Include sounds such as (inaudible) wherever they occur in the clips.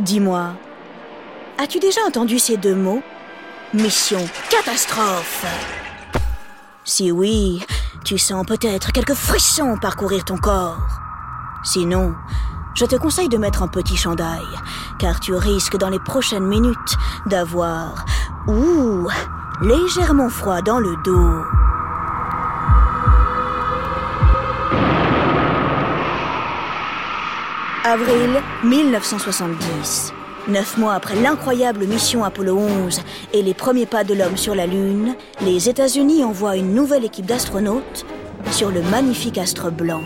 Dis-moi, as-tu déjà entendu ces deux mots? Mission catastrophe Si oui, tu sens peut-être quelques frissons parcourir ton corps. Sinon, je te conseille de mettre un petit chandail, car tu risques dans les prochaines minutes d'avoir, ouh, légèrement froid dans le dos. Avril 1970. Neuf mois après l'incroyable mission Apollo 11 et les premiers pas de l'homme sur la Lune, les États-Unis envoient une nouvelle équipe d'astronautes sur le magnifique astre blanc.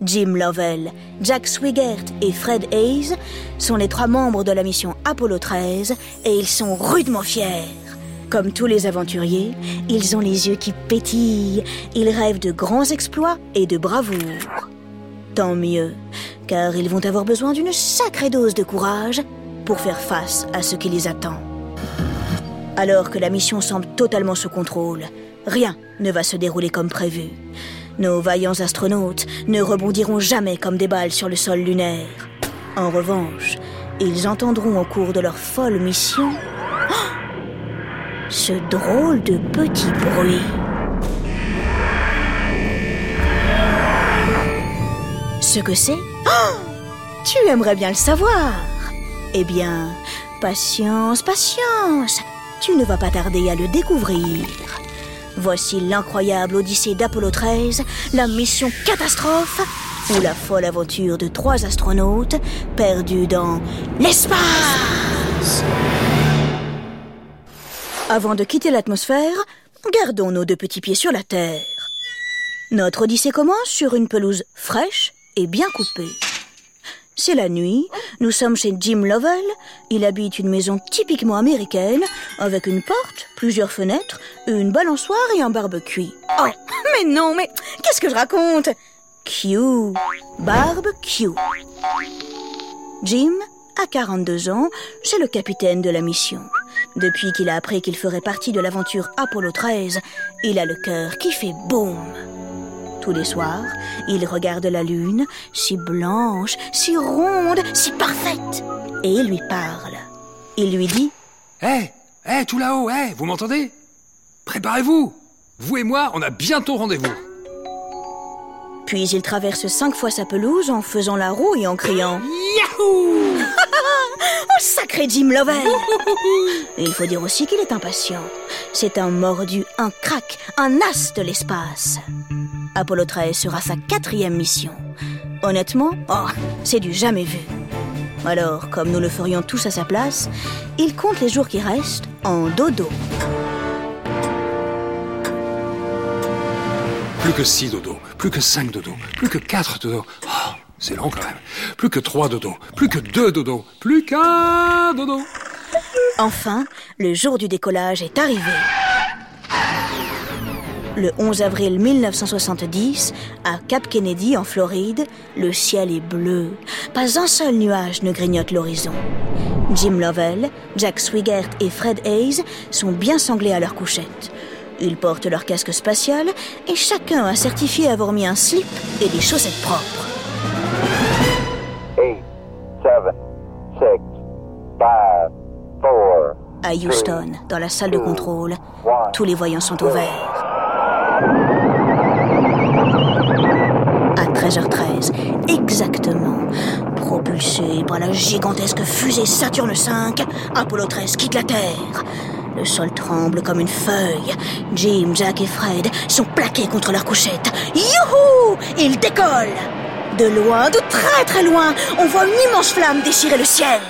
Jim Lovell, Jack Swigert et Fred Hayes sont les trois membres de la mission Apollo 13 et ils sont rudement fiers. Comme tous les aventuriers, ils ont les yeux qui pétillent. Ils rêvent de grands exploits et de bravoure. Tant mieux, car ils vont avoir besoin d'une sacrée dose de courage pour faire face à ce qui les attend. Alors que la mission semble totalement sous contrôle, rien ne va se dérouler comme prévu. Nos vaillants astronautes ne rebondiront jamais comme des balles sur le sol lunaire. En revanche, ils entendront au cours de leur folle mission ce drôle de petit bruit. Ce que c'est? Oh Tu aimerais bien le savoir. Eh bien, patience, patience. Tu ne vas pas tarder à le découvrir. Voici l'incroyable Odyssée d'Apollo 13, la mission catastrophe ou la folle aventure de trois astronautes perdus dans l'espace. Avant de quitter l'atmosphère, gardons nos deux petits pieds sur la Terre. Notre Odyssée commence sur une pelouse fraîche et bien coupée. C'est la nuit, nous sommes chez Jim Lovell. Il habite une maison typiquement américaine, avec une porte, plusieurs fenêtres, une balançoire et un barbecue. Oh, mais non, mais qu'est-ce que je raconte? Q, barbecue. Jim a 42 ans, c'est le capitaine de la mission. Depuis qu'il a appris qu'il ferait partie de l'aventure Apollo 13, il a le cœur qui fait boum. Tous les soirs, il regarde la lune, si blanche, si ronde, si parfaite, et il lui parle. Il lui dit Hé, hé, tout là-haut, hé, vous m'entendez? Préparez-vous Vous et moi, on a bientôt rendez-vous. Puis il traverse cinq fois sa pelouse en faisant la roue et en criant Yahoo Oh, sacré Jim Lovell Il faut dire aussi qu'il est impatient. C'est un mordu, un crack, un as de l'espace. Apollo 13 sera sa quatrième mission. Honnêtement, oh, c'est du jamais vu. Alors, comme nous le ferions tous à sa place, il compte les jours qui restent en dodo. Plus que 6 dodo, plus que 5 dodo, plus que 4 dodo. Oh, c'est long quand. Plus que 3 dodo, plus que 2 dodo, plus qu'un dodo. Enfin, le jour du décollage est arrivé. Le 11 avril 1970, à Cap Kennedy, en Floride, le ciel est bleu. Pas un seul nuage ne grignote l'horizon. Jim Lovell, Jack Swigert et Fred Hayes sont bien sanglés à leur couchette. Ils portent leur casque spatial et chacun a certifié avoir mis un slip et des chaussettes propres. À Houston, dans la salle de contrôle, tous les voyants sont au vert. À 13h13, exactement, propulsé par la gigantesque fusée Saturne V, Apollo 13 quitte la Terre. Le sol tremble comme une feuille. Jim, Jack et Fred sont plaqués contre leur couchette. Youhou Ils décollent De loin, de très très loin, on voit une immense flamme déchirer le ciel.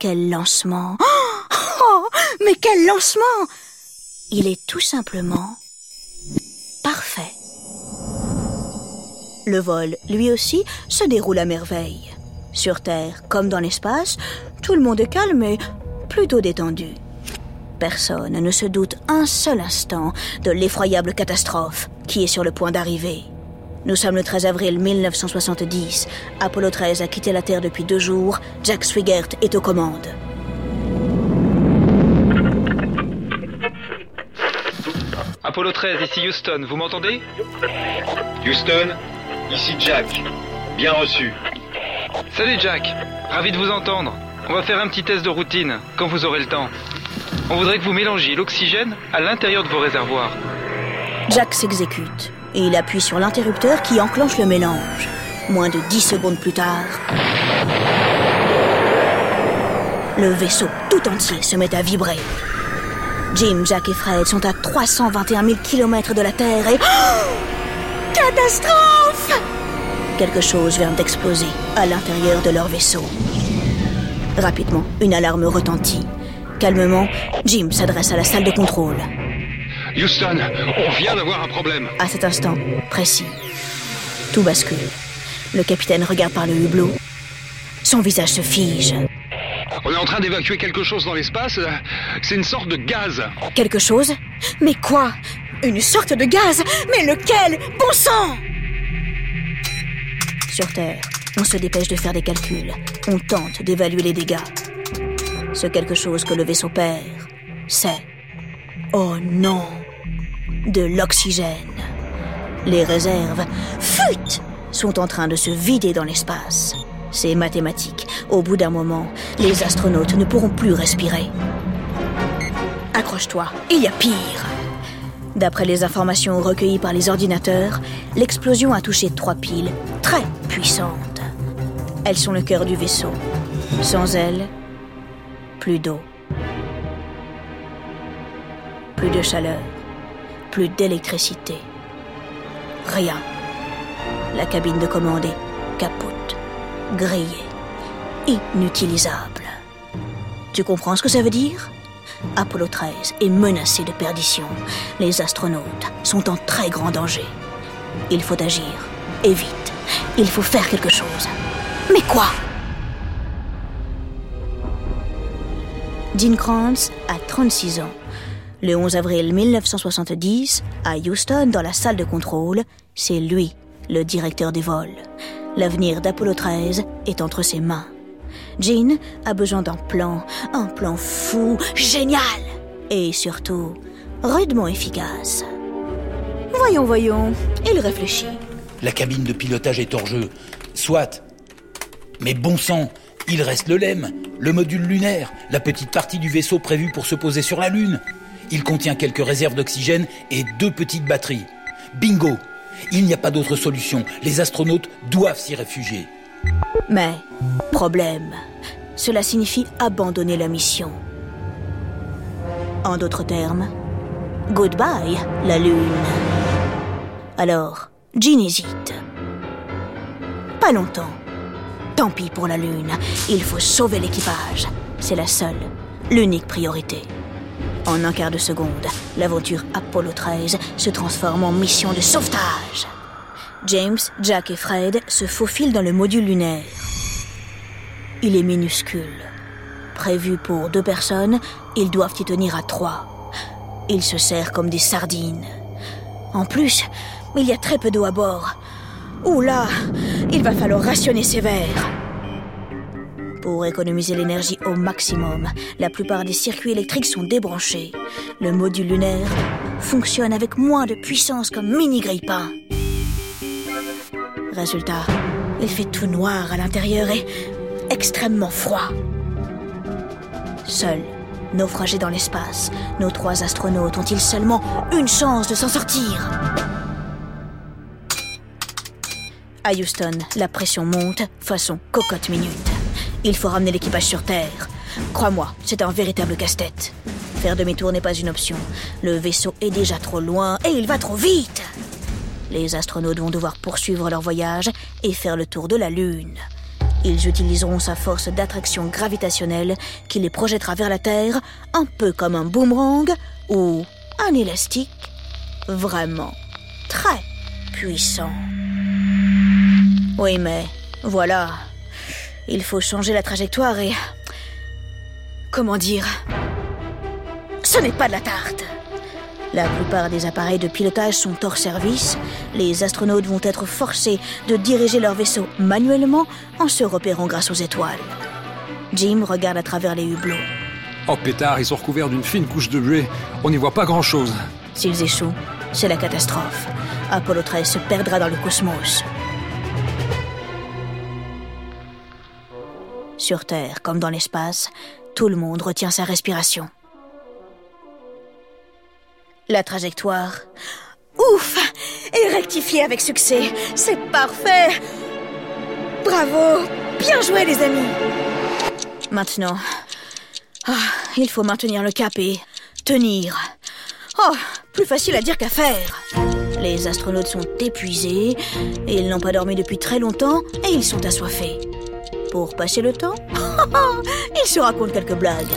Quel lancement Oh Mais quel lancement Il est tout simplement parfait. Le vol, lui aussi, se déroule à merveille. Sur Terre, comme dans l'espace, tout le monde est calme et plutôt détendu. Personne ne se doute un seul instant de l'effroyable catastrophe qui est sur le point d'arriver. Nous sommes le 13 avril 1970. Apollo 13 a quitté la Terre depuis deux jours. Jack Swigert est aux commandes. Apollo 13, ici Houston, vous m'entendez? Houston ici Jack. Bien reçu. Salut Jack, ravi de vous entendre. On va faire un petit test de routine, quand vous aurez le temps. On voudrait que vous mélangiez l'oxygène à l'intérieur de vos réservoirs. Jack s'exécute et il appuie sur l'interrupteur qui enclenche le mélange. Moins de 10 secondes plus tard, le vaisseau tout entier se met à vibrer. Jim, Jack et Fred sont à 321 000 km de la Terre et... (gasps) Catastrophe Quelque chose vient d'exploser à l'intérieur de leur vaisseau. Rapidement, une alarme retentit. Calmement, Jim s'adresse à la salle de contrôle. Houston, on vient d'avoir un problème. À cet instant précis, tout bascule. Le capitaine regarde par le hublot. Son visage se fige. On est en train d'évacuer quelque chose dans l'espace. C'est une sorte de gaz. Quelque chose Mais quoi Une sorte de gaz Mais lequel Bon sang Sur Terre, on se dépêche de faire des calculs. On tente d'évaluer les dégâts. Ce quelque chose que le vaisseau perd, c'est... Oh non De l'oxygène. Les réserves, fut, sont en train de se vider dans l'espace. C'est mathématique. Au bout d'un moment, les astronautes ne pourront plus respirer. Accroche-toi, il y a pire. D'après les informations recueillies par les ordinateurs, l'explosion a touché trois piles très puissantes. Elles sont le cœur du vaisseau. Sans elles, plus d'eau. Plus de chaleur. Plus d'électricité. Rien. La cabine de commande est capote, grillée, inutilisable. Tu comprends ce que ça veut dire? Apollo 13 est menacé de perdition. Les astronautes sont en très grand danger. Il faut agir, et vite. Il faut faire quelque chose. Mais quoi? Dean Kranz a 36 ans. Le 11 avril 1970, à Houston, dans la salle de contrôle, c'est lui, le directeur des vols. L'avenir d'Apollo 13 est entre ses mains. Jean a besoin d'un plan, un plan fou, génial et surtout rudement efficace. Voyons, voyons, il réfléchit. La cabine de pilotage est hors jeu. Soit. Mais bon sang, il reste le LEM, le module lunaire, la petite partie du vaisseau prévue pour se poser sur la Lune. Il contient quelques réserves d'oxygène et deux petites batteries. Bingo Il n'y a pas d'autre solution. Les astronautes doivent s'y réfugier. Mais, problème, cela signifie abandonner la mission. En d'autres termes, goodbye la Lune. Alors, Jean hésite. Pas longtemps. Tant pis pour la Lune, il faut sauver l'équipage. C'est la seule, l'unique priorité. En un quart de seconde, l'aventure Apollo 13 se transforme en mission de sauvetage. James, Jack et Fred se faufilent dans le module lunaire. Il est minuscule. Prévu pour deux personnes, ils doivent y tenir à trois. Ils se serrent comme des sardines. En plus, il y a très peu d'eau à bord. Ouh là, il va falloir rationner verres. Pour économiser l'énergie au maximum, la plupart des circuits électriques sont débranchés. Le module lunaire fonctionne avec moins de puissance comme mini grille-pain. Résultat, il fait tout noir à l'intérieur et extrêmement froid. Seuls, naufragés dans l'espace, nos trois astronautes ont-ils seulement une chance de s'en sortir? À Houston, la pression monte, façon cocotte minute. Il faut ramener l'équipage sur Terre. Crois-moi, c'est un véritable casse-tête. Faire demi-tour n'est pas une option. Le vaisseau est déjà trop loin et il va trop vite. Les astronautes vont devoir poursuivre leur voyage et faire le tour de la Lune. Ils utiliseront sa force d'attraction gravitationnelle qui les projettera vers la Terre, un peu comme un boomerang ou un élastique vraiment très puissant. Oui, mais voilà, il faut changer la trajectoire et... Comment dire Ce n'est pas de la tarte. La plupart des appareils de pilotage sont hors service. Les astronautes vont être forcés de diriger leur vaisseau manuellement en se repérant grâce aux étoiles. Jim regarde à travers les hublots. Oh pétard, ils sont recouverts d'une fine couche de buée. On n'y voit pas grand-chose. S'ils échouent, c'est la catastrophe. Apollo 13 se perdra dans le cosmos. Sur Terre, comme dans l'espace, tout le monde retient sa respiration. La trajectoire. Ouf Et rectifiée avec succès. C'est parfait Bravo Bien joué les amis Maintenant, ah, il faut maintenir le cap et tenir. Oh, plus facile à dire qu'à faire. Les astronautes sont épuisés, ils n'ont pas dormi depuis très longtemps et ils sont assoiffés. Pour passer le temps, (laughs) ils se racontent quelques blagues.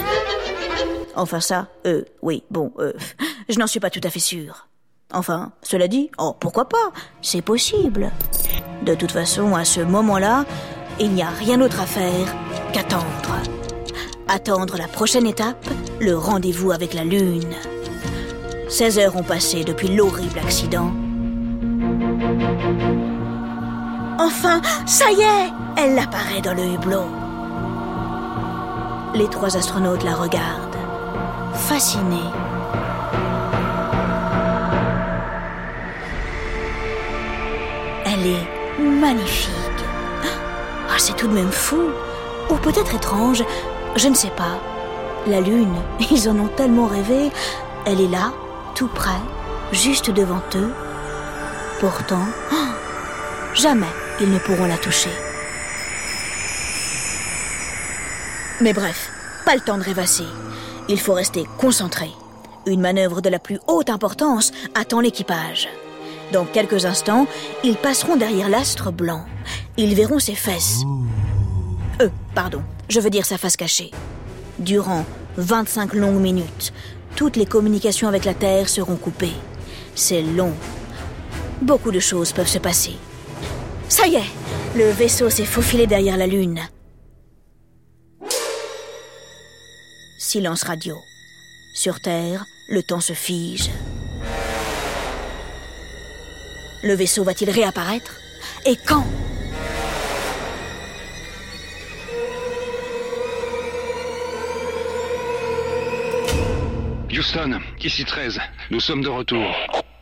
Enfin ça, euh, oui, bon, euh, (laughs) je n'en suis pas tout à fait sûre. Enfin, cela dit, oh, pourquoi pas C'est possible. De toute façon, à ce moment-là, il n'y a rien d'autre à faire qu'attendre. Attendre la prochaine étape, le rendez-vous avec la Lune. 16 heures ont passé depuis l'horrible accident. Enfin, ça y est Elle apparaît dans le hublot. Les trois astronautes la regardent, fascinés. Elle est magnifique. Ah, c'est tout de même fou. Ou peut-être étrange. Je ne sais pas. La Lune, (laughs) ils en ont tellement rêvé. Elle est là, tout près, juste devant eux. Pourtant, (gasps) jamais ils ne pourront la toucher. Mais bref, pas le temps de rêvasser. Il faut rester concentré. Une manœuvre de la plus haute importance attend l'équipage. Dans quelques instants, ils passeront derrière l'astre blanc. Ils verront ses fesses. Euh, pardon, je veux dire sa face cachée. Durant 25 longues minutes, toutes les communications avec la Terre seront coupées. C'est long. Beaucoup de choses peuvent se passer. Ça y est, le vaisseau s'est faufilé derrière la Lune. Silence radio. Sur Terre, le temps se fige. Le vaisseau va-t-il réapparaître? Et quand? Houston, ici 13. Nous sommes de retour.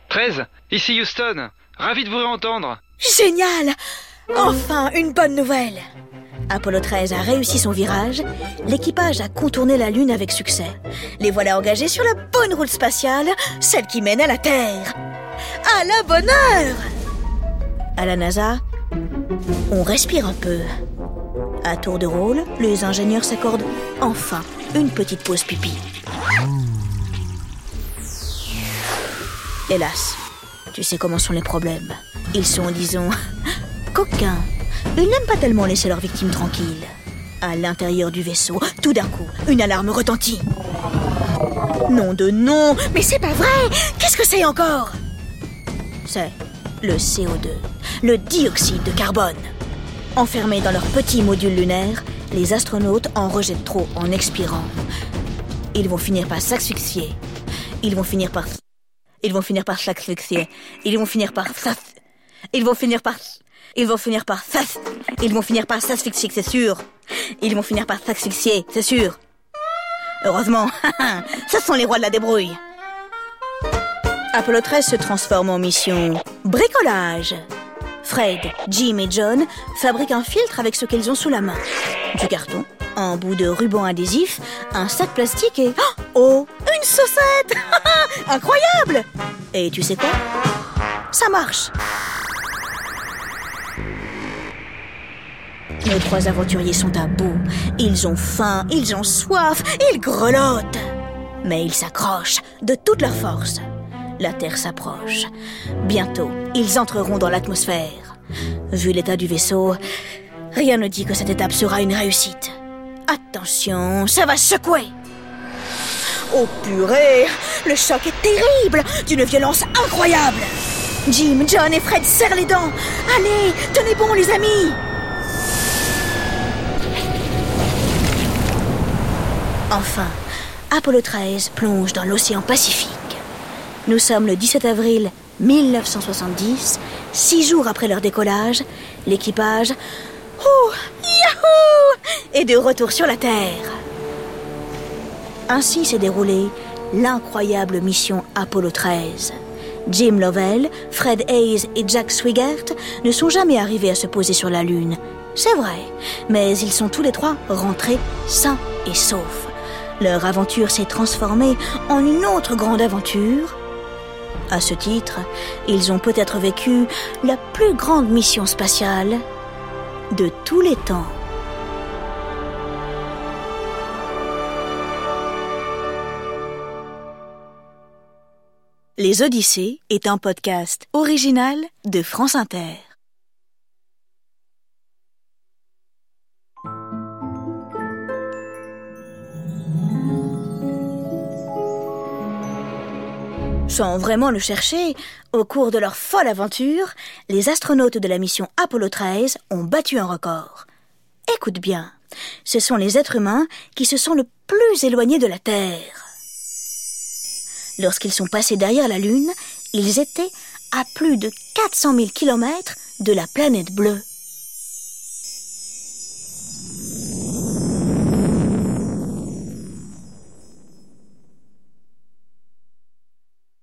13 Ici Houston Ravi de vous réentendre Génial Enfin, une bonne nouvelle Apollo 13 a réussi son virage, l'équipage a contourné la Lune avec succès. Les voilà engagés sur la bonne route spatiale, celle qui mène à la Terre. À la bonne heure À la NASA, on respire un peu. À tour de rôle, les ingénieurs s'accordent enfin une petite pause pipi. Hélas, tu sais comment sont les problèmes. Ils sont, disons, (laughs) coquins. Ils n'aiment pas tellement laisser leurs victimes tranquilles. À l'intérieur du vaisseau, tout d'un coup, une alarme retentit. Nom de nom Mais c'est pas vrai Qu'est-ce que c'est encore? C'est le CO2, le dioxyde de carbone. Enfermés dans leur petit module lunaire, les astronautes en rejettent trop en expirant. Ils vont finir par s'asphyxier. Ils vont finir par... Ils vont finir par s'asphyxier. Ils vont finir par... Ils vont finir par... Ils vont finir par... Ils vont finir par s'asphyxier, c'est sûr. Ils vont finir par s'asphyxier, c'est sûr. Heureusement, (laughs) ce sont les rois de la débrouille. Apollo 13 se transforme en mission bricolage. Fred, Jim et John fabriquent un filtre avec ce qu'ils ont sous la main. Du carton, un bout de ruban adhésif, un sac plastique et... (gasps) Oh Une saucette (laughs) Incroyable Et tu sais quoi? Ça marche Nos trois aventuriers sont à bout. Ils ont faim, ils ont soif, ils grelottent. Mais ils s'accrochent de toute leur force. La Terre s'approche. Bientôt, ils entreront dans l'atmosphère. Vu l'état du vaisseau, rien ne dit que cette étape sera une réussite. Attention, ça va secouer. Oh purée, le choc est terrible, d'une violence incroyable. Jim, John et Fred serrent les dents. Allez, tenez bon les amis. Enfin, Apollo 13 plonge dans l'océan Pacifique. Nous sommes le 17 avril 1970, six jours après leur décollage. L'équipage, oh, yahoo, est de retour sur la Terre. Ainsi s'est déroulée l'incroyable mission Apollo 13. Jim Lovell, Fred Hayes et Jack Swigert ne sont jamais arrivés à se poser sur la Lune, C'est vrai, mais ils sont tous les trois rentrés sains et saufs. Leur aventure s'est transformée en une autre grande aventure. À ce titre, ils ont peut-être vécu la plus grande mission spatiale de tous les temps. Les Odyssées est un podcast original de France Inter. Sans vraiment le chercher, au cours de leur folle aventure, les astronautes de la mission Apollo 13 ont battu un record. Écoute bien, ce sont les êtres humains qui se sont le plus éloignés de la Terre. Lorsqu'ils sont passés derrière la Lune, ils étaient à plus de 400 000 kilomètres de la planète bleue.